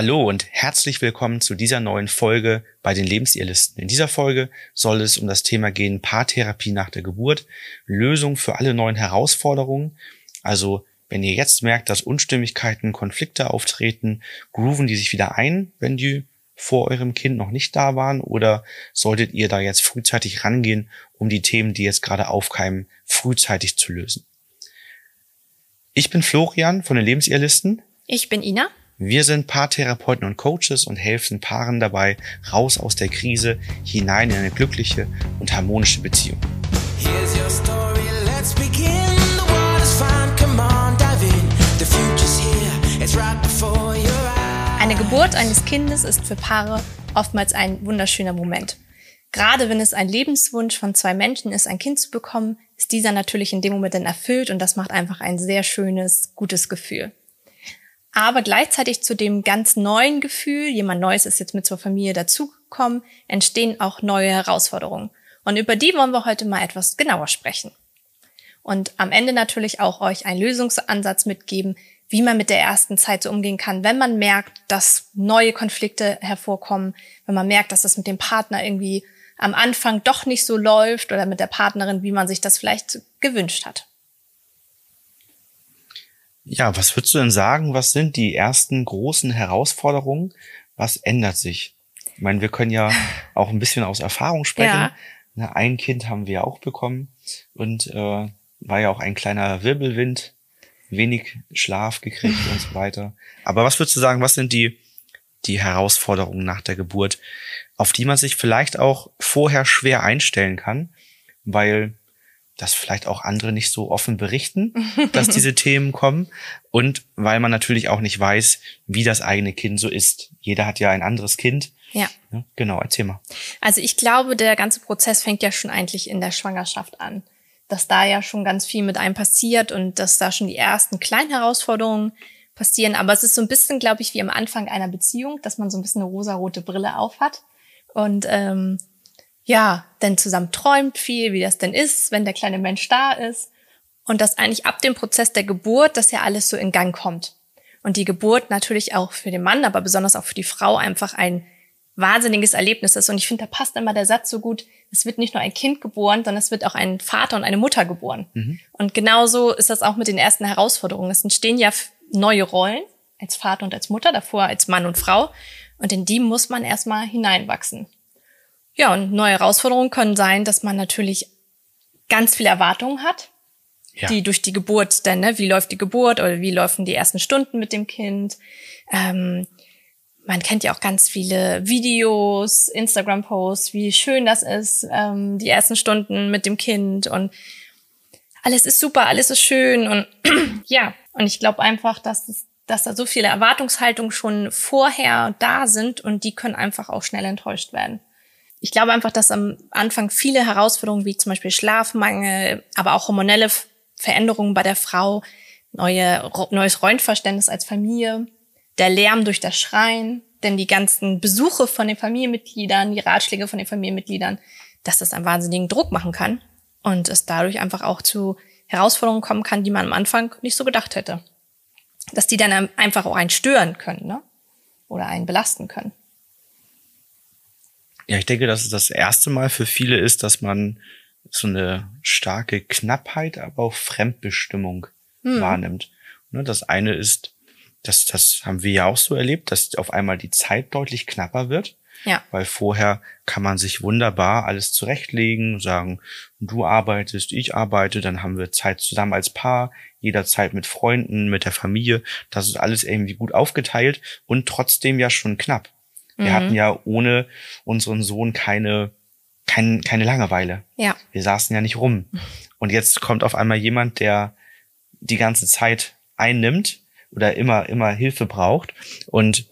Hallo und herzlich willkommen zu dieser neuen Folge bei den Lebensirrlisten. In dieser Folge soll es um das Thema gehen Paartherapie nach der Geburt, Lösung für alle neuen Herausforderungen. Also wenn ihr jetzt merkt, dass Unstimmigkeiten, Konflikte auftreten, grooven die sich wieder ein, wenn die vor eurem Kind noch nicht da waren oder solltet ihr da jetzt frühzeitig rangehen, um die Themen, die jetzt gerade aufkeimen, frühzeitig zu lösen? Ich bin Florian von den Lebensirrlisten. Ich bin Ina. Wir sind Paartherapeuten und Coaches und helfen Paaren dabei, raus aus der Krise, hinein in eine glückliche und harmonische Beziehung. Eine Geburt eines Kindes ist für Paare oftmals ein wunderschöner Moment. Gerade wenn es ein Lebenswunsch von zwei Menschen ist, ein Kind zu bekommen, ist dieser natürlich in dem Moment dann erfüllt und das macht einfach ein sehr schönes, gutes Gefühl. Aber gleichzeitig zu dem ganz neuen Gefühl, jemand Neues ist jetzt mit zur Familie dazugekommen, entstehen auch neue Herausforderungen. Und über die wollen wir heute mal etwas genauer sprechen. Und am Ende natürlich auch euch einen Lösungsansatz mitgeben, wie man mit der ersten Zeit so umgehen kann, wenn man merkt, dass neue Konflikte hervorkommen, wenn man merkt, dass das mit dem Partner irgendwie am Anfang doch nicht so läuft oder mit der Partnerin, wie man sich das vielleicht gewünscht hat. Ja, was würdest du denn sagen? Was sind die ersten großen Herausforderungen? Was ändert sich? Ich meine, wir können ja auch ein bisschen aus Erfahrung sprechen. Ja. Ein Kind haben wir ja auch bekommen und äh, war ja auch ein kleiner Wirbelwind, wenig Schlaf gekriegt und so weiter. Aber was würdest du sagen, was sind die, die Herausforderungen nach der Geburt, auf die man sich vielleicht auch vorher schwer einstellen kann, weil dass vielleicht auch andere nicht so offen berichten, dass diese Themen kommen und weil man natürlich auch nicht weiß, wie das eigene Kind so ist. Jeder hat ja ein anderes Kind. Ja. ja genau, erzähl mal. Also ich glaube, der ganze Prozess fängt ja schon eigentlich in der Schwangerschaft an, dass da ja schon ganz viel mit einem passiert und dass da schon die ersten kleinen Herausforderungen passieren. Aber es ist so ein bisschen, glaube ich, wie am Anfang einer Beziehung, dass man so ein bisschen eine rosarote Brille aufhat und ähm, ja, denn zusammen träumt viel, wie das denn ist, wenn der kleine Mensch da ist. Und dass eigentlich ab dem Prozess der Geburt, dass ja alles so in Gang kommt. Und die Geburt natürlich auch für den Mann, aber besonders auch für die Frau einfach ein wahnsinniges Erlebnis ist. Und ich finde, da passt immer der Satz so gut, es wird nicht nur ein Kind geboren, sondern es wird auch ein Vater und eine Mutter geboren. Mhm. Und genauso ist das auch mit den ersten Herausforderungen. Es entstehen ja neue Rollen als Vater und als Mutter, davor als Mann und Frau. Und in die muss man erstmal hineinwachsen. Ja, und neue Herausforderungen können sein, dass man natürlich ganz viele Erwartungen hat, ja. die durch die Geburt dann, ne, wie läuft die Geburt oder wie laufen die ersten Stunden mit dem Kind. Ähm, man kennt ja auch ganz viele Videos, Instagram-Posts, wie schön das ist, ähm, die ersten Stunden mit dem Kind und alles ist super, alles ist schön und ja, und ich glaube einfach, dass es, dass da so viele Erwartungshaltungen schon vorher da sind und die können einfach auch schnell enttäuscht werden ich glaube einfach, dass am Anfang viele Herausforderungen wie zum Beispiel Schlafmangel, aber auch hormonelle Veränderungen bei der Frau, neue, neues Rollenverständnis als Familie, der Lärm durch das Schreien, denn die ganzen Besuche von den Familienmitgliedern, die Ratschläge von den Familienmitgliedern, dass das einen wahnsinnigen Druck machen kann und es dadurch einfach auch zu Herausforderungen kommen kann, die man am Anfang nicht so gedacht hätte. Dass die dann einfach auch einen stören können, ne? Oder einen belasten können. Ja, ich denke, dass es das erste Mal für viele ist, dass man so eine starke Knappheit, aber auch Fremdbestimmung hm. wahrnimmt. Ne, das eine ist, das, das haben wir ja auch so erlebt, dass auf einmal die Zeit deutlich knapper wird. Ja. Weil vorher kann man sich wunderbar alles zurechtlegen, sagen, du arbeitest, ich arbeite, dann haben wir Zeit zusammen als Paar, jederzeit mit Freunden, mit der Familie. Das ist alles irgendwie gut aufgeteilt und trotzdem ja schon knapp. Wir mhm. hatten ja ohne unseren Sohn keine, kein, keine Langeweile. Ja. Wir saßen ja nicht rum. Und jetzt kommt auf einmal jemand, der die ganze Zeit einnimmt oder immer, immer Hilfe braucht und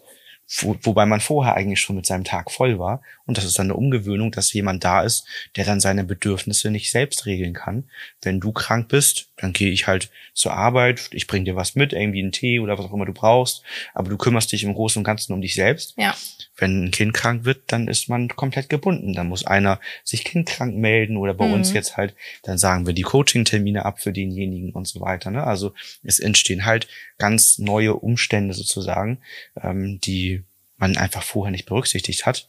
wo, wobei man vorher eigentlich schon mit seinem Tag voll war. Und das ist dann eine Umgewöhnung, dass jemand da ist, der dann seine Bedürfnisse nicht selbst regeln kann. Wenn du krank bist, dann gehe ich halt zur Arbeit, ich bring dir was mit, irgendwie einen Tee oder was auch immer du brauchst, aber du kümmerst dich im Großen und Ganzen um dich selbst. Ja. Wenn ein Kind krank wird, dann ist man komplett gebunden. Dann muss einer sich kindkrank melden oder bei mhm. uns jetzt halt, dann sagen wir die Coaching-Termine ab für denjenigen und so weiter. Ne? Also es entstehen halt ganz neue Umstände sozusagen, ähm, die man einfach vorher nicht berücksichtigt hat.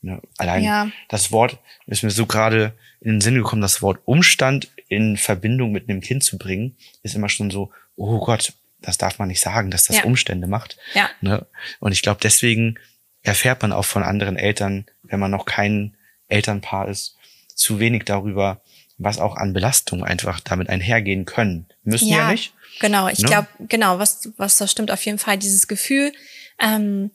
Ne? Allein ja. das Wort ist mir so gerade in den Sinn gekommen, das Wort Umstand in Verbindung mit einem Kind zu bringen, ist immer schon so, oh Gott, das darf man nicht sagen, dass das ja. Umstände macht. Ja. Ne? Und ich glaube, deswegen erfährt man auch von anderen Eltern, wenn man noch kein Elternpaar ist, zu wenig darüber, was auch an Belastung einfach damit einhergehen können. Müssen ja, ja nicht. Genau, ich ne? glaube, genau, was, was das stimmt auf jeden Fall, dieses Gefühl, ähm,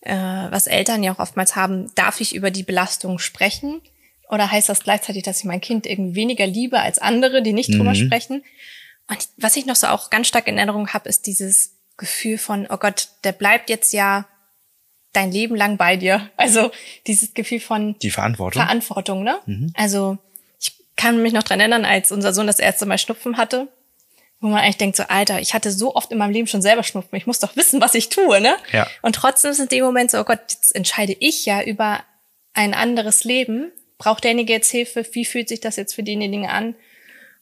äh, was Eltern ja auch oftmals haben, darf ich über die Belastung sprechen? Oder heißt das gleichzeitig, dass ich mein Kind irgendwie weniger liebe als andere, die nicht drüber mhm. sprechen? Und was ich noch so auch ganz stark in Erinnerung habe, ist dieses Gefühl von, oh Gott, der bleibt jetzt ja dein Leben lang bei dir. Also dieses Gefühl von die Verantwortung. Verantwortung, ne? Mhm. Also ich kann mich noch dran erinnern, als unser Sohn das erste Mal Schnupfen hatte, wo man eigentlich denkt so, Alter, ich hatte so oft in meinem Leben schon selber Schnupfen, ich muss doch wissen, was ich tue, ne? Ja. Und trotzdem ist in dem Moment so, oh Gott, jetzt entscheide ich ja über ein anderes Leben. Braucht derjenige jetzt Hilfe? Wie fühlt sich das jetzt für denjenigen an?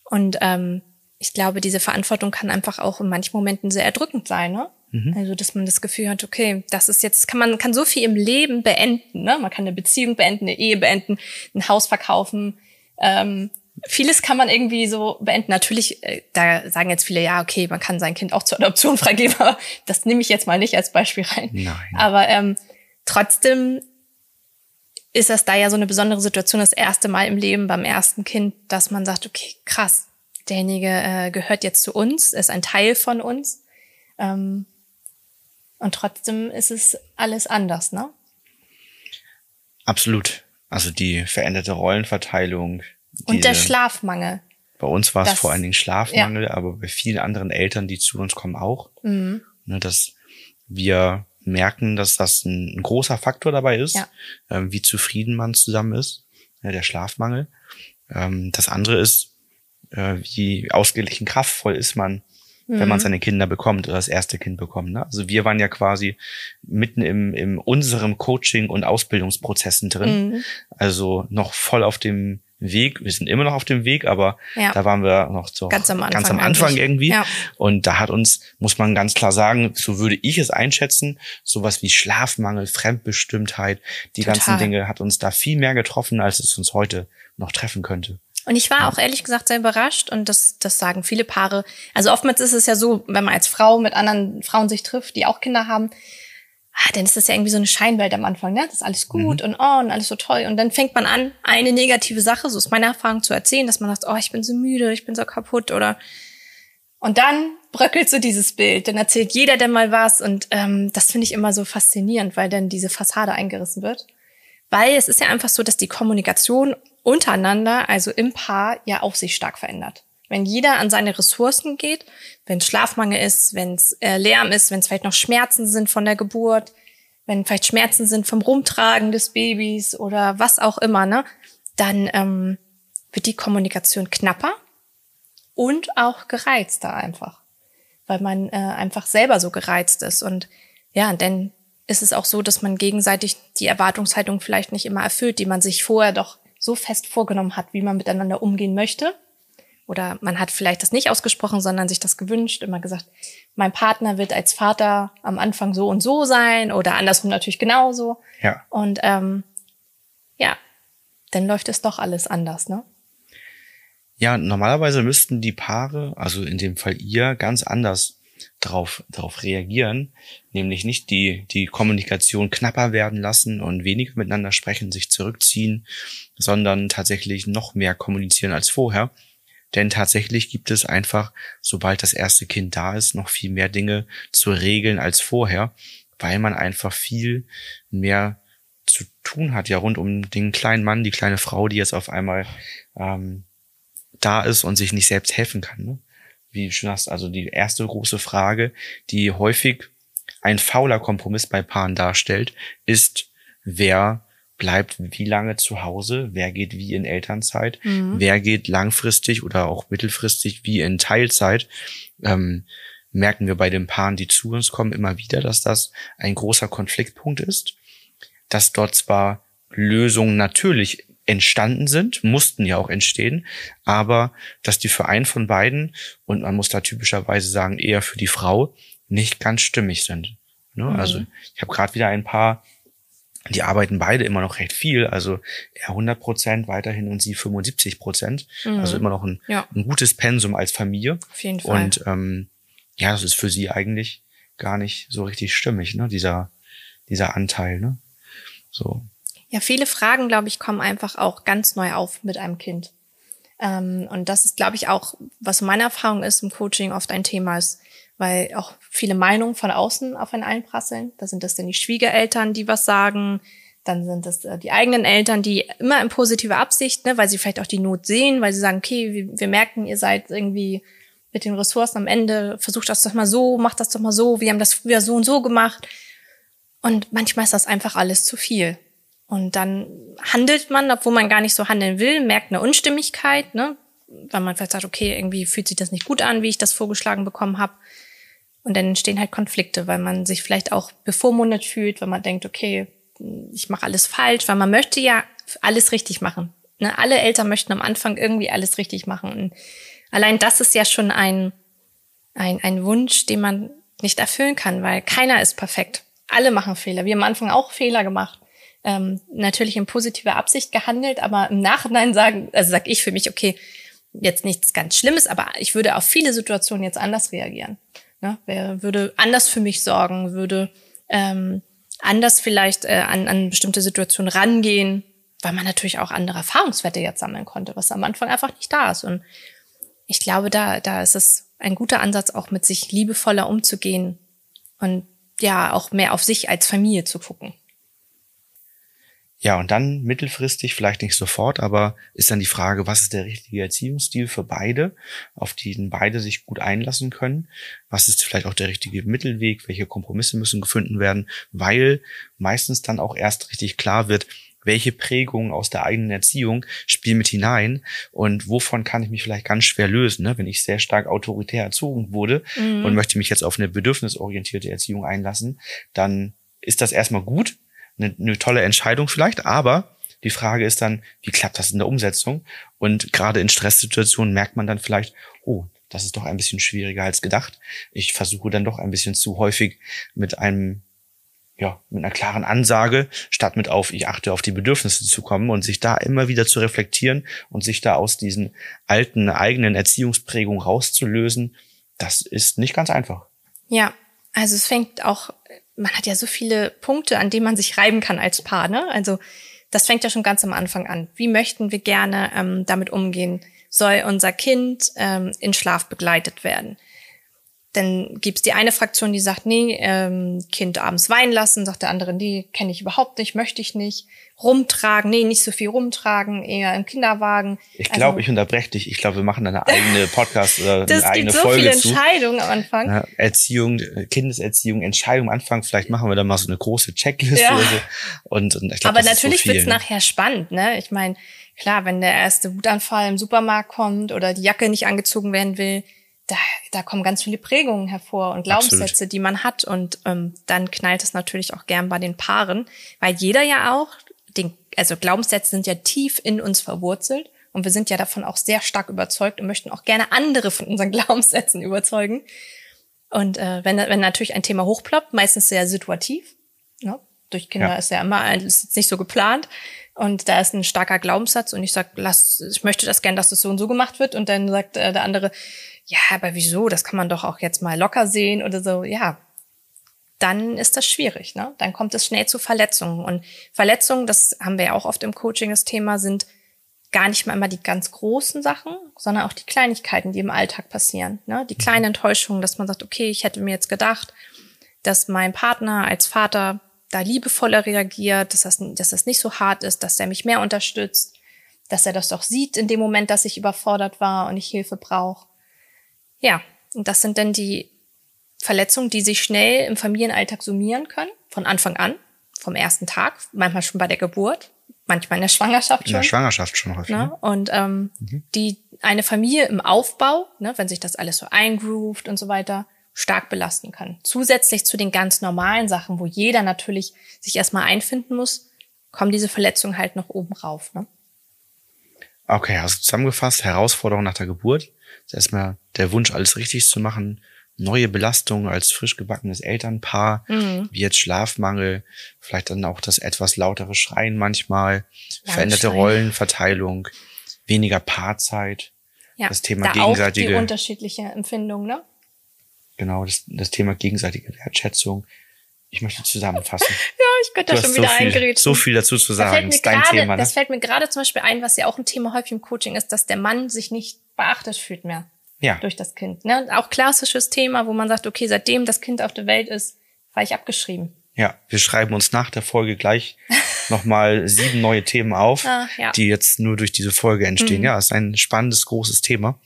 Und ähm, ich glaube, diese Verantwortung kann einfach auch in manchen Momenten sehr erdrückend sein, ne? Mhm. Also, dass man das Gefühl hat, okay, das ist jetzt, kann man kann so viel im Leben beenden, ne? Man kann eine Beziehung beenden, eine Ehe beenden, ein Haus verkaufen. Ähm, vieles kann man irgendwie so beenden. Natürlich, äh, da sagen jetzt viele, ja, okay, man kann sein Kind auch zur Adoption freigeben, aber das nehme ich jetzt mal nicht als Beispiel rein. Nein. Aber ähm, trotzdem ist das da ja so eine besondere Situation, das erste Mal im Leben beim ersten Kind, dass man sagt, okay, krass, derjenige äh, gehört jetzt zu uns, ist ein Teil von uns. Ähm, und trotzdem ist es alles anders, ne? Absolut. Also die veränderte Rollenverteilung. Und der Schlafmangel. Bei uns war es vor allen Dingen Schlafmangel, ja. aber bei vielen anderen Eltern, die zu uns kommen, auch. Mhm. Ne, dass wir merken, dass das ein, ein großer Faktor dabei ist, ja. ähm, wie zufrieden man zusammen ist, ja, der Schlafmangel. Ähm, das andere ist, äh, wie ausgeglichen kraftvoll ist man, mhm. wenn man mhm. seine Kinder bekommt oder das erste Kind bekommt. Ne? Also wir waren ja quasi mitten im, im unserem Coaching- und Ausbildungsprozessen drin. Mhm. Also noch voll auf dem Weg. Wir sind immer noch auf dem Weg, aber ja. da waren wir noch so ganz am Anfang, ganz am Anfang irgendwie. Ja. Und da hat uns, muss man ganz klar sagen, so würde ich es einschätzen, sowas wie Schlafmangel, Fremdbestimmtheit, die Total. ganzen Dinge hat uns da viel mehr getroffen, als es uns heute noch treffen könnte. Und ich war auch ehrlich gesagt sehr überrascht und das, das sagen viele Paare. Also oftmals ist es ja so, wenn man als Frau mit anderen Frauen sich trifft, die auch Kinder haben, ah, dann ist das ja irgendwie so eine Scheinwelt am Anfang, ne? Das ist alles gut mhm. und oh und alles so toll. Und dann fängt man an, eine negative Sache, so ist meine Erfahrung, zu erzählen, dass man sagt, oh, ich bin so müde, ich bin so kaputt oder und dann bröckelt so dieses Bild. Dann erzählt jeder denn mal was und ähm, das finde ich immer so faszinierend, weil dann diese Fassade eingerissen wird. Weil es ist ja einfach so, dass die Kommunikation untereinander, also im Paar, ja auch sich stark verändert. Wenn jeder an seine Ressourcen geht, wenn Schlafmangel ist, wenn es äh, Lärm ist, wenn es vielleicht noch Schmerzen sind von der Geburt, wenn vielleicht Schmerzen sind vom Rumtragen des Babys oder was auch immer, ne, dann ähm, wird die Kommunikation knapper und auch gereizter einfach, weil man äh, einfach selber so gereizt ist und ja, denn ist es auch so, dass man gegenseitig die Erwartungshaltung vielleicht nicht immer erfüllt, die man sich vorher doch so fest vorgenommen hat, wie man miteinander umgehen möchte. Oder man hat vielleicht das nicht ausgesprochen, sondern sich das gewünscht, immer gesagt, mein Partner wird als Vater am Anfang so und so sein oder andersrum natürlich genauso. Ja. Und ähm, ja, dann läuft es doch alles anders, ne? Ja, normalerweise müssten die Paare, also in dem Fall ihr, ganz anders darauf, darauf reagieren, nämlich nicht die, die Kommunikation knapper werden lassen und weniger miteinander sprechen, sich zurückziehen, sondern tatsächlich noch mehr kommunizieren als vorher. Denn tatsächlich gibt es einfach, sobald das erste Kind da ist, noch viel mehr Dinge zu regeln als vorher, weil man einfach viel mehr zu tun hat, ja, rund um den kleinen Mann, die kleine Frau, die jetzt auf einmal ähm, da ist und sich nicht selbst helfen kann. Ne? wie du schon hast, also die erste große Frage, die häufig ein fauler Kompromiss bei Paaren darstellt, ist, wer bleibt wie lange zu Hause, wer geht wie in Elternzeit, mhm. wer geht langfristig oder auch mittelfristig wie in Teilzeit. Ähm, merken wir bei den Paaren, die zu uns kommen, immer wieder, dass das ein großer Konfliktpunkt ist, dass dort zwar Lösungen natürlich entstanden sind, mussten ja auch entstehen, aber dass die für einen von beiden, und man muss da typischerweise sagen, eher für die Frau, nicht ganz stimmig sind. Ne? Mhm. Also ich habe gerade wieder ein paar, die arbeiten beide immer noch recht viel, also er 100 Prozent weiterhin und sie 75 Prozent. Mhm. Also immer noch ein, ja. ein gutes Pensum als Familie. Auf jeden Fall. Und ähm, ja, das ist für sie eigentlich gar nicht so richtig stimmig, ne? Dieser, dieser Anteil, ne? So. Ja, viele Fragen, glaube ich, kommen einfach auch ganz neu auf mit einem Kind. Ähm, und das ist, glaube ich, auch, was meine Erfahrung ist im Coaching oft ein Thema ist, weil auch viele Meinungen von außen auf einen einprasseln. Da sind das dann die Schwiegereltern, die was sagen. Dann sind das äh, die eigenen Eltern, die immer in positiver Absicht, ne, weil sie vielleicht auch die Not sehen, weil sie sagen, okay, wir, wir merken, ihr seid irgendwie mit den Ressourcen am Ende, versucht das doch mal so, macht das doch mal so, wir haben das früher so und so gemacht. Und manchmal ist das einfach alles zu viel. Und dann handelt man, obwohl man gar nicht so handeln will, merkt eine Unstimmigkeit, ne? weil man vielleicht sagt, okay, irgendwie fühlt sich das nicht gut an, wie ich das vorgeschlagen bekommen habe. Und dann entstehen halt Konflikte, weil man sich vielleicht auch bevormundet fühlt, weil man denkt, okay, ich mache alles falsch, weil man möchte ja alles richtig machen. Ne? Alle Eltern möchten am Anfang irgendwie alles richtig machen. Und allein das ist ja schon ein, ein, ein Wunsch, den man nicht erfüllen kann, weil keiner ist perfekt. Alle machen Fehler. Wir haben am Anfang auch Fehler gemacht ähm, natürlich in positiver Absicht gehandelt, aber im Nachhinein sagen, also sag ich für mich, okay, jetzt nichts ganz Schlimmes, aber ich würde auf viele Situationen jetzt anders reagieren. Ne? Wer würde anders für mich sorgen, würde ähm, anders vielleicht äh, an, an bestimmte Situationen rangehen, weil man natürlich auch andere Erfahrungswerte jetzt sammeln konnte, was am Anfang einfach nicht da ist. Und ich glaube, da, da ist es ein guter Ansatz, auch mit sich liebevoller umzugehen und ja, auch mehr auf sich als Familie zu gucken. Ja, und dann mittelfristig, vielleicht nicht sofort, aber ist dann die Frage, was ist der richtige Erziehungsstil für beide, auf den beide sich gut einlassen können? Was ist vielleicht auch der richtige Mittelweg? Welche Kompromisse müssen gefunden werden? Weil meistens dann auch erst richtig klar wird, welche Prägungen aus der eigenen Erziehung spielen mit hinein und wovon kann ich mich vielleicht ganz schwer lösen, ne? wenn ich sehr stark autoritär erzogen wurde mhm. und möchte mich jetzt auf eine bedürfnisorientierte Erziehung einlassen, dann ist das erstmal gut, eine, eine tolle Entscheidung vielleicht, aber die Frage ist dann, wie klappt das in der Umsetzung? Und gerade in Stresssituationen merkt man dann vielleicht, oh, das ist doch ein bisschen schwieriger als gedacht. Ich versuche dann doch ein bisschen zu häufig mit einem, ja, mit einer klaren Ansage, statt mit auf, ich achte auf die Bedürfnisse zu kommen und sich da immer wieder zu reflektieren und sich da aus diesen alten eigenen Erziehungsprägungen rauszulösen. Das ist nicht ganz einfach. Ja, also es fängt auch man hat ja so viele Punkte, an denen man sich reiben kann als Paar. Ne? Also das fängt ja schon ganz am Anfang an. Wie möchten wir gerne ähm, damit umgehen? Soll unser Kind ähm, in Schlaf begleitet werden? Dann gibt's die eine Fraktion, die sagt, nee, ähm, Kind abends weinen lassen, sagt der andere, nee, kenne ich überhaupt nicht, möchte ich nicht. Rumtragen, nee, nicht so viel rumtragen, eher im Kinderwagen. Ich glaube, also, ich unterbreche dich. Ich glaube, wir machen eine eigene Podcast oder eine eigene so Folge zu. Das gibt so viele Entscheidungen am Anfang. Ja, Erziehung, Kindeserziehung, Entscheidung am Anfang. Vielleicht machen wir da mal so eine große Checkliste ja. oder so. Und, und ich glaub, Aber natürlich so wird's ne? nachher spannend, ne? Ich meine, klar, wenn der erste Wutanfall im Supermarkt kommt oder die Jacke nicht angezogen werden will, da, da kommen ganz viele Prägungen hervor und Glaubenssätze, Absolut. die man hat. Und ähm, dann knallt es natürlich auch gern bei den Paaren, weil jeder ja auch, den, also Glaubenssätze sind ja tief in uns verwurzelt und wir sind ja davon auch sehr stark überzeugt und möchten auch gerne andere von unseren Glaubenssätzen überzeugen. Und äh, wenn, wenn natürlich ein Thema hochploppt, meistens sehr situativ, ne? durch Kinder ja. ist ja immer ist nicht so geplant. Und da ist ein starker Glaubenssatz und ich sag, lass, ich möchte das gern, dass das so und so gemacht wird. Und dann sagt äh, der andere, ja, aber wieso? Das kann man doch auch jetzt mal locker sehen oder so. Ja, dann ist das schwierig. Ne? Dann kommt es schnell zu Verletzungen. Und Verletzungen, das haben wir ja auch oft im Coaching das Thema, sind gar nicht mal immer die ganz großen Sachen, sondern auch die Kleinigkeiten, die im Alltag passieren. Ne? Die kleinen mhm. Enttäuschungen, dass man sagt, okay, ich hätte mir jetzt gedacht, dass mein Partner als Vater da liebevoller reagiert, dass das, dass das nicht so hart ist, dass er mich mehr unterstützt, dass er das doch sieht in dem Moment, dass ich überfordert war und ich Hilfe brauche. Ja, und das sind dann die Verletzungen, die sich schnell im Familienalltag summieren können, von Anfang an, vom ersten Tag, manchmal schon bei der Geburt, manchmal in der Schwangerschaft schon. In der Schwangerschaft schon häufig. Ne? Und ähm, mhm. die eine Familie im Aufbau, ne, wenn sich das alles so eingroovt und so weiter, stark belasten kann. Zusätzlich zu den ganz normalen Sachen, wo jeder natürlich sich erstmal einfinden muss, kommen diese Verletzungen halt noch oben rauf. Ne? Okay, also zusammengefasst, Herausforderung nach der Geburt ist erstmal der Wunsch, alles richtig zu machen, neue Belastungen als frisch gebackenes Elternpaar, mhm. wie jetzt Schlafmangel, vielleicht dann auch das etwas lautere Schreien manchmal, Lange veränderte. Rollenverteilung, weniger Paarzeit, ja, das Thema da gegenseitige. Auch die unterschiedliche Empfindung, ne? Genau, das, das Thema gegenseitige Wertschätzung. Ich möchte zusammenfassen. ja, ich könnte da schon wieder so viel, So viel dazu zu sagen. Das, grade, Thema, ne? das fällt mir gerade zum Beispiel ein, was ja auch ein Thema häufig im Coaching ist, dass der Mann sich nicht beachtet fühlt mehr ja. durch das Kind. Ne? Auch klassisches Thema, wo man sagt, okay, seitdem das Kind auf der Welt ist, war ich abgeschrieben. Ja, wir schreiben uns nach der Folge gleich nochmal sieben neue Themen auf, ah, ja. die jetzt nur durch diese Folge entstehen. Mhm. Ja, ist ein spannendes, großes Thema.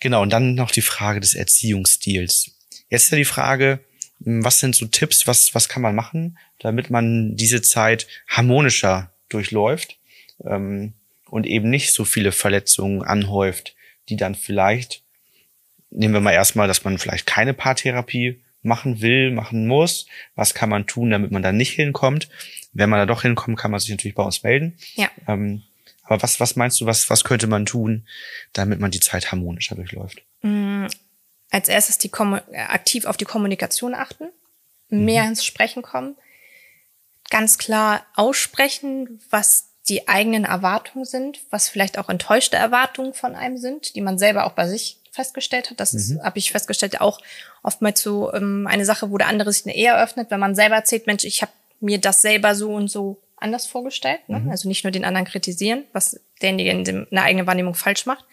Genau, und dann noch die Frage des Erziehungsstils. Jetzt ist ja die Frage, hm, was sind so Tipps, was, was kann man machen, damit man diese Zeit harmonischer durchläuft ähm, und eben nicht so viele Verletzungen anhäuft, die dann vielleicht, nehmen wir mal erstmal, dass man vielleicht keine Paartherapie machen will, machen muss. Was kann man tun, damit man da nicht hinkommt? Wenn man da doch hinkommt, kann man sich natürlich bei uns melden. Ja. Ähm, aber was, was meinst du, was, was könnte man tun, damit man die Zeit harmonischer durchläuft? Mm, als erstes die aktiv auf die Kommunikation achten, mehr mhm. ins Sprechen kommen, ganz klar aussprechen, was die eigenen Erwartungen sind, was vielleicht auch enttäuschte Erwartungen von einem sind, die man selber auch bei sich festgestellt hat. Das mhm. habe ich festgestellt, auch oftmals so ähm, eine Sache, wo der andere sich eher öffnet, wenn man selber erzählt, Mensch, ich habe mir das selber so und so anders vorgestellt. Ne? Mhm. Also nicht nur den anderen kritisieren, was derjenige in, dem, in der eigenen Wahrnehmung falsch macht.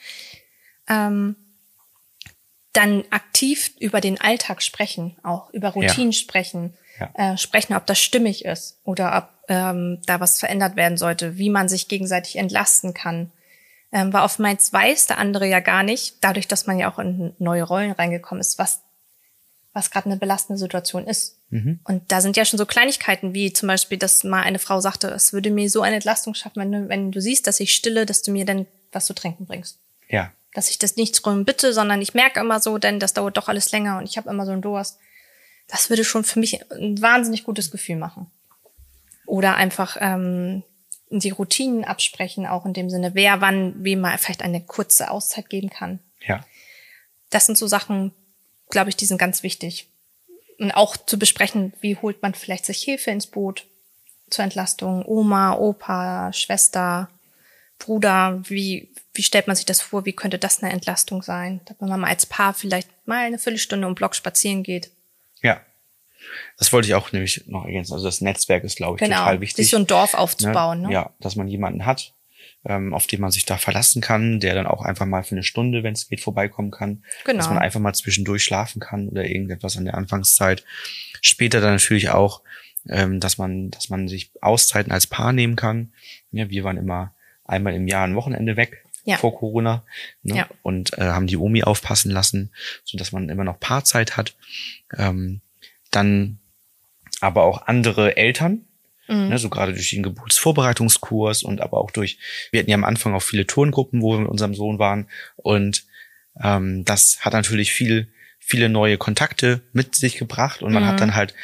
Ähm, dann aktiv über den Alltag sprechen, auch über Routinen ja. sprechen, ja. Äh, sprechen, ob das stimmig ist oder ob ähm, da was verändert werden sollte, wie man sich gegenseitig entlasten kann. Ähm, weil oftmals weiß der andere ja gar nicht, dadurch, dass man ja auch in neue Rollen reingekommen ist, was, was gerade eine belastende Situation ist. Mhm. Und da sind ja schon so Kleinigkeiten, wie zum Beispiel, dass mal eine Frau sagte, es würde mir so eine Entlastung schaffen, wenn du, wenn du siehst, dass ich stille, dass du mir dann was zu trinken bringst. Ja. Dass ich das nicht drum bitte, sondern ich merke immer so, denn das dauert doch alles länger und ich habe immer so einen Durst. Das würde schon für mich ein wahnsinnig gutes Gefühl machen. Oder einfach ähm, die Routinen absprechen, auch in dem Sinne, wer wann wem mal vielleicht eine kurze Auszeit geben kann. Ja. Das sind so Sachen, glaube ich, die sind ganz wichtig. Und auch zu besprechen, wie holt man vielleicht sich Hilfe ins Boot zur Entlastung, Oma, Opa, Schwester, Bruder, wie, wie stellt man sich das vor, wie könnte das eine Entlastung sein? Dass man mal als Paar vielleicht mal eine Viertelstunde um Block spazieren geht. Ja. Das wollte ich auch nämlich noch ergänzen. Also das Netzwerk ist, glaube ich, genau, total wichtig. Sich so ein Dorf aufzubauen. Ne? ne? Ja, dass man jemanden hat, ähm, auf den man sich da verlassen kann, der dann auch einfach mal für eine Stunde, wenn es geht, vorbeikommen kann. Genau. Dass man einfach mal zwischendurch schlafen kann oder irgendetwas an der Anfangszeit. Später dann natürlich auch, ähm, dass man, dass man sich Auszeiten als Paar nehmen kann. Ja, wir waren immer einmal im Jahr ein Wochenende weg. Ja. vor Corona ne? ja. und äh, haben die Omi aufpassen lassen, so dass man immer noch Paarzeit hat. Ähm, dann aber auch andere Eltern, mhm. ne, so gerade durch den Geburtsvorbereitungskurs und aber auch durch, wir hatten ja am Anfang auch viele Turngruppen, wo wir mit unserem Sohn waren und ähm, das hat natürlich viel viele neue Kontakte mit sich gebracht und man mhm. hat dann halt,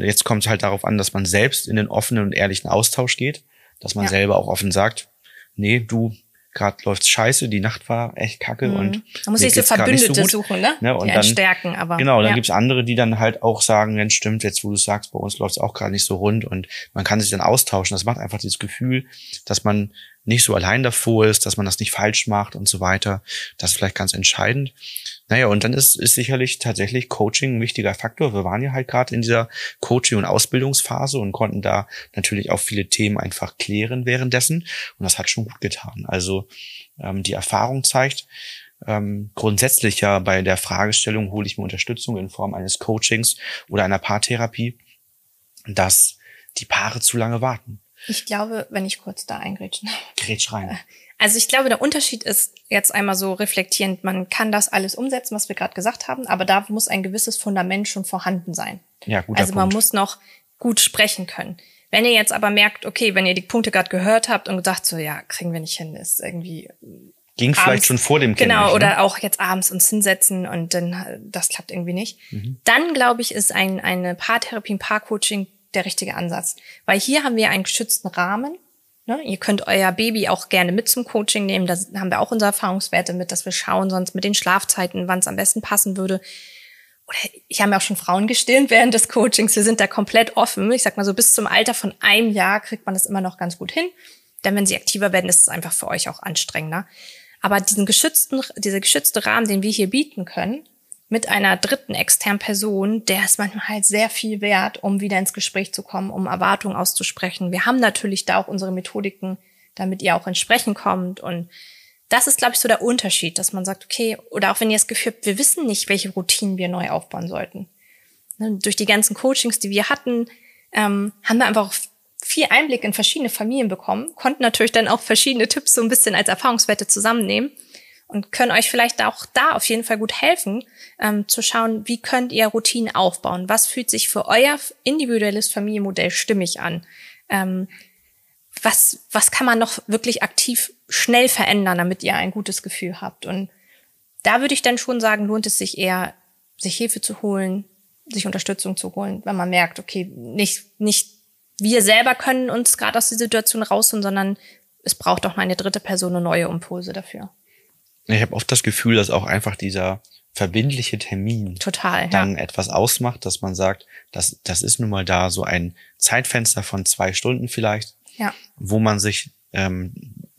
jetzt kommt es halt darauf an, dass man selbst in den offenen und ehrlichen Austausch geht, dass man ja. selber auch offen sagt, nee, du, gerade läuft's scheiße, die Nacht war echt kacke mhm. und man muss sich so Verbündete so suchen, ne? ne? Und die dann stärken, aber genau, dann ja. gibt's andere, die dann halt auch sagen, wenn stimmt, jetzt wo du sagst, bei uns läuft's auch gerade nicht so rund und man kann sich dann austauschen. Das macht einfach dieses Gefühl, dass man nicht so allein davor ist, dass man das nicht falsch macht und so weiter. Das ist vielleicht ganz entscheidend. Naja, und dann ist, ist sicherlich tatsächlich Coaching ein wichtiger Faktor. Wir waren ja halt gerade in dieser Coaching- und Ausbildungsphase und konnten da natürlich auch viele Themen einfach klären währenddessen. Und das hat schon gut getan. Also ähm, die Erfahrung zeigt, ähm, grundsätzlich ja bei der Fragestellung, hole ich mir Unterstützung in Form eines Coachings oder einer Paartherapie, dass die Paare zu lange warten. Ich glaube, wenn ich kurz da eingrätschen. Grätsch rein. Also ich glaube, der Unterschied ist jetzt einmal so reflektierend, man kann das alles umsetzen, was wir gerade gesagt haben, aber da muss ein gewisses Fundament schon vorhanden sein. Ja, guter Also man Punkt. muss noch gut sprechen können. Wenn ihr jetzt aber merkt, okay, wenn ihr die Punkte gerade gehört habt und gesagt so, ja, kriegen wir nicht hin, ist irgendwie ging abends, vielleicht schon vor dem Kind Genau, nicht, oder ne? auch jetzt abends uns hinsetzen und dann das klappt irgendwie nicht. Mhm. Dann glaube ich, ist ein eine Paartherapie, ein Paarcoaching der richtige Ansatz, weil hier haben wir einen geschützten Rahmen Ne? Ihr könnt euer Baby auch gerne mit zum Coaching nehmen. Da haben wir auch unsere Erfahrungswerte mit, dass wir schauen sonst mit den Schlafzeiten, wann es am besten passen würde. Oder ich habe ja auch schon Frauen gestillt während des Coachings. Wir sind da komplett offen. Ich sag mal so, bis zum Alter von einem Jahr kriegt man das immer noch ganz gut hin. Denn wenn sie aktiver werden, ist es einfach für euch auch anstrengender. Aber diesen geschützten, dieser geschützte Rahmen, den wir hier bieten können, mit einer dritten externen Person, der ist manchmal halt sehr viel wert, um wieder ins Gespräch zu kommen, um Erwartungen auszusprechen. Wir haben natürlich da auch unsere Methodiken, damit ihr auch ins Sprechen kommt. Und das ist, glaube ich, so der Unterschied, dass man sagt, okay, oder auch wenn ihr das Gefühl habt, wir wissen nicht, welche Routinen wir neu aufbauen sollten. Ne, durch die ganzen Coachings, die wir hatten, ähm, haben wir einfach viel Einblick in verschiedene Familien bekommen, konnten natürlich dann auch verschiedene Tipps so ein bisschen als Erfahrungswerte zusammennehmen und können euch vielleicht auch da auf jeden Fall gut helfen, ähm, zu schauen, wie könnt ihr Routinen aufbauen? Was fühlt sich für euer individuelles Familienmodell stimmig an? Ähm, was, was kann man noch wirklich aktiv schnell verändern, damit ihr ein gutes Gefühl habt? Und da würde ich dann schon sagen, lohnt es sich eher, sich Hilfe zu holen, sich Unterstützung zu holen, wenn man merkt, okay, nicht, nicht wir selber können uns gerade aus der Situation rausholen, sondern es braucht doch mal eine dritte Person eine neue Impulse dafür. Ich habe oft das Gefühl, dass auch einfach dieser verbindliche Termin Total, dann ja. etwas ausmacht, dass man sagt, das, das ist nun mal da so ein Zeitfenster von zwei Stunden vielleicht, ja. wo man sich, ähm,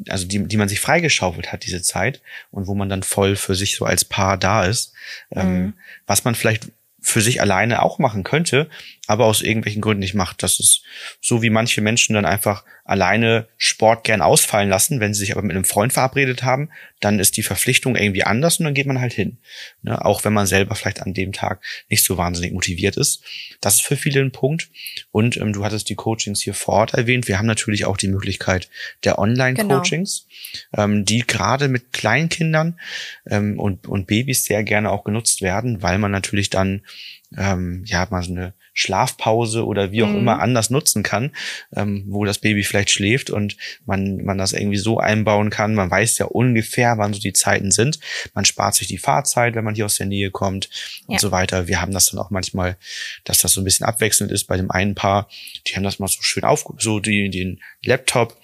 also die, die man sich freigeschaufelt hat, diese Zeit, und wo man dann voll für sich so als Paar da ist, ähm, mhm. was man vielleicht für sich alleine auch machen könnte, aber aus irgendwelchen Gründen nicht macht. Das ist so, wie manche Menschen dann einfach alleine Sport gern ausfallen lassen, wenn sie sich aber mit einem Freund verabredet haben, dann ist die Verpflichtung irgendwie anders und dann geht man halt hin. Ne? Auch wenn man selber vielleicht an dem Tag nicht so wahnsinnig motiviert ist. Das ist für viele ein Punkt. Und ähm, du hattest die Coachings hier vor Ort erwähnt. Wir haben natürlich auch die Möglichkeit der Online-Coachings, genau. ähm, die gerade mit Kleinkindern ähm, und, und Babys sehr gerne auch genutzt werden, weil man natürlich dann ähm, ja mal so eine Schlafpause oder wie auch mhm. immer anders nutzen kann, ähm, wo das Baby vielleicht schläft und man, man das irgendwie so einbauen kann. Man weiß ja ungefähr, wann so die Zeiten sind. Man spart sich die Fahrzeit, wenn man hier aus der Nähe kommt und ja. so weiter. Wir haben das dann auch manchmal, dass das so ein bisschen abwechselnd ist bei dem einen Paar. Die haben das mal so schön auf, so die, den Laptop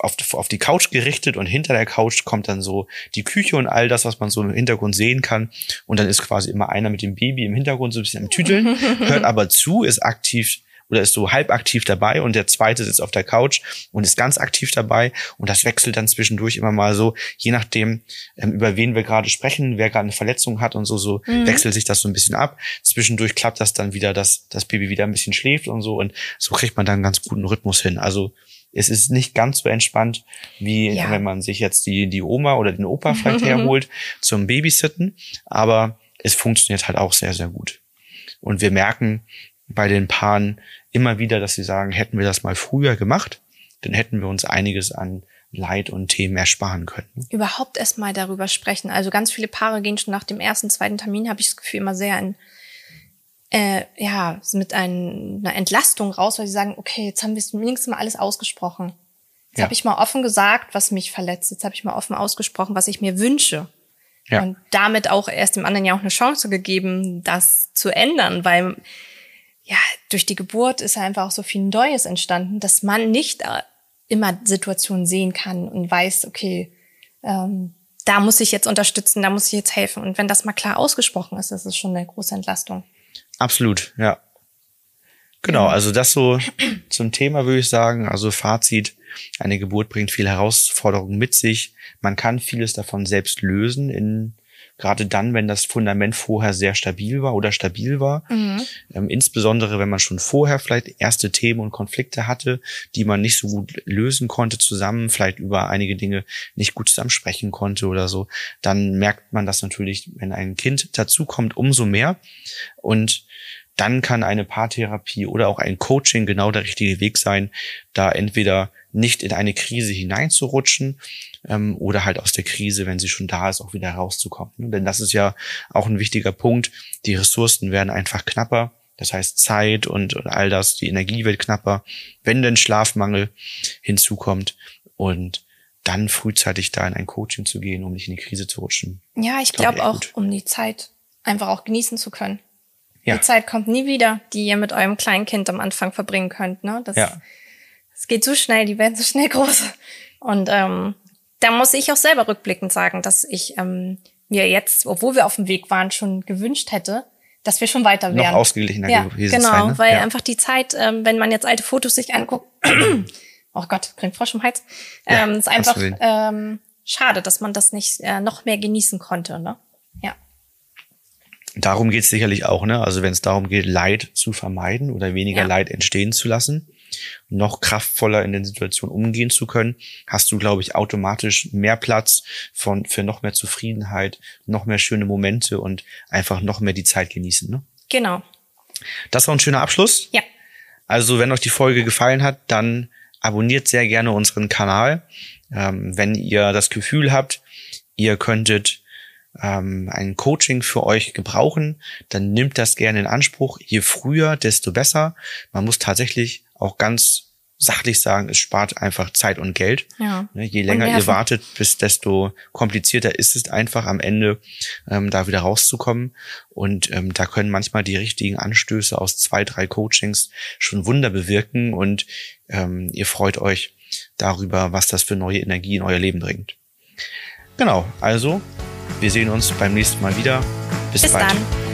auf, auf die Couch gerichtet und hinter der Couch kommt dann so die Küche und all das, was man so im Hintergrund sehen kann. Und dann ist quasi immer einer mit dem Baby im Hintergrund so ein bisschen am Tüdeln, hört aber zu, ist aktiv oder ist so halb aktiv dabei und der zweite sitzt auf der Couch und ist ganz aktiv dabei und das wechselt dann zwischendurch immer mal so, je nachdem, ähm, über wen wir gerade sprechen, wer gerade eine Verletzung hat und so, so mhm. wechselt sich das so ein bisschen ab. Zwischendurch klappt das dann wieder, dass das Baby wieder ein bisschen schläft und so und so kriegt man dann einen ganz guten Rhythmus hin. Also es ist nicht ganz so entspannt, wie ja. wenn man sich jetzt die, die Oma oder den Opa vielleicht herholt zum Babysitten. Aber es funktioniert halt auch sehr, sehr gut. Und wir merken bei den Paaren immer wieder, dass sie sagen, hätten wir das mal früher gemacht, dann hätten wir uns einiges an Leid und Themen ersparen können. Überhaupt erst mal darüber sprechen. Also ganz viele Paare gehen schon nach dem ersten, zweiten Termin, habe ich das Gefühl, immer sehr in äh, ja, mit ein, einer Entlastung raus, weil sie sagen, okay, jetzt haben wir es wenigstens mal alles ausgesprochen. Jetzt ja. habe ich mal offen gesagt, was mich verletzt. Jetzt habe ich mal offen ausgesprochen, was ich mir wünsche. Ja. Und damit auch erst dem anderen ja auch eine Chance gegeben, das zu ändern, weil ja, durch die Geburt ist einfach auch so viel Neues entstanden, dass man nicht äh, immer Situationen sehen kann und weiß, okay, ähm, da muss ich jetzt unterstützen, da muss ich jetzt helfen. Und wenn das mal klar ausgesprochen ist, das ist schon eine große Entlastung. Absolut, ja. Genau, also das so zum Thema würde ich sagen. Also Fazit, eine Geburt bringt viele Herausforderungen mit sich. Man kann vieles davon selbst lösen in gerade dann, wenn das Fundament vorher sehr stabil war oder stabil war. Mhm. Ähm, insbesondere, wenn man schon vorher vielleicht erste Themen und Konflikte hatte, die man nicht so gut lösen konnte zusammen, vielleicht über einige Dinge nicht gut zusammen sprechen konnte oder so, dann merkt man das natürlich, wenn ein Kind dazukommt, umso mehr. Und dann kann eine Paartherapie oder auch ein Coaching genau der richtige Weg sein, da entweder nicht in eine Krise hineinzurutschen ähm, oder halt aus der Krise, wenn sie schon da ist, auch wieder rauszukommen. Denn das ist ja auch ein wichtiger Punkt. Die Ressourcen werden einfach knapper. Das heißt Zeit und, und all das, die Energie wird knapper, wenn denn Schlafmangel hinzukommt und dann frühzeitig da in ein Coaching zu gehen, um nicht in die Krise zu rutschen. Ja, ich glaube auch, gut. um die Zeit einfach auch genießen zu können. Ja. Die Zeit kommt nie wieder, die ihr mit eurem Kleinkind am Anfang verbringen könnt. Ne? Das, ja. Es geht so schnell, die werden so schnell groß. Und ähm, da muss ich auch selber rückblickend sagen, dass ich ähm, mir jetzt, obwohl wir auf dem Weg waren, schon gewünscht hätte, dass wir schon weiter wären. Noch ausgeglichener ja, gewesen Genau, sein, ne? weil ja. einfach die Zeit, ähm, wenn man jetzt alte Fotos sich anguckt, oh Gott, kriegt Frosch im Hals, Ja, ähm, ist hast einfach ähm, schade, dass man das nicht äh, noch mehr genießen konnte. Ne? Ja, Darum geht es sicherlich auch, ne? Also wenn es darum geht, Leid zu vermeiden oder weniger Ja. Leid entstehen zu lassen, noch kraftvoller in den Situationen umgehen zu können, hast du, glaube ich, automatisch mehr Platz von, für noch mehr Zufriedenheit, noch mehr schöne Momente und einfach noch mehr die Zeit genießen. Ne? genau. Das war ein schöner Abschluss. Ja, Also wenn euch die Folge gefallen hat, dann abonniert sehr gerne unseren Kanal. Ähm, wenn ihr das Gefühl habt, ihr könntet ähm, ein Coaching für euch gebrauchen, dann nimmt das gerne in Anspruch. Je früher, desto besser. Man muss tatsächlich auch ganz sachlich sagen, es spart einfach Zeit und Geld. ja. Ne, Je länger ihr wartet, bis desto komplizierter ist es einfach am Ende, ähm, da wieder rauszukommen. Und ähm, da können manchmal die richtigen Anstöße aus zwei, drei Coachings schon Wunder bewirken und ähm, ihr freut euch darüber, was das für neue Energie in euer Leben bringt. Genau, also wir sehen uns beim nächsten Mal wieder. Bis, Bis bald. dann.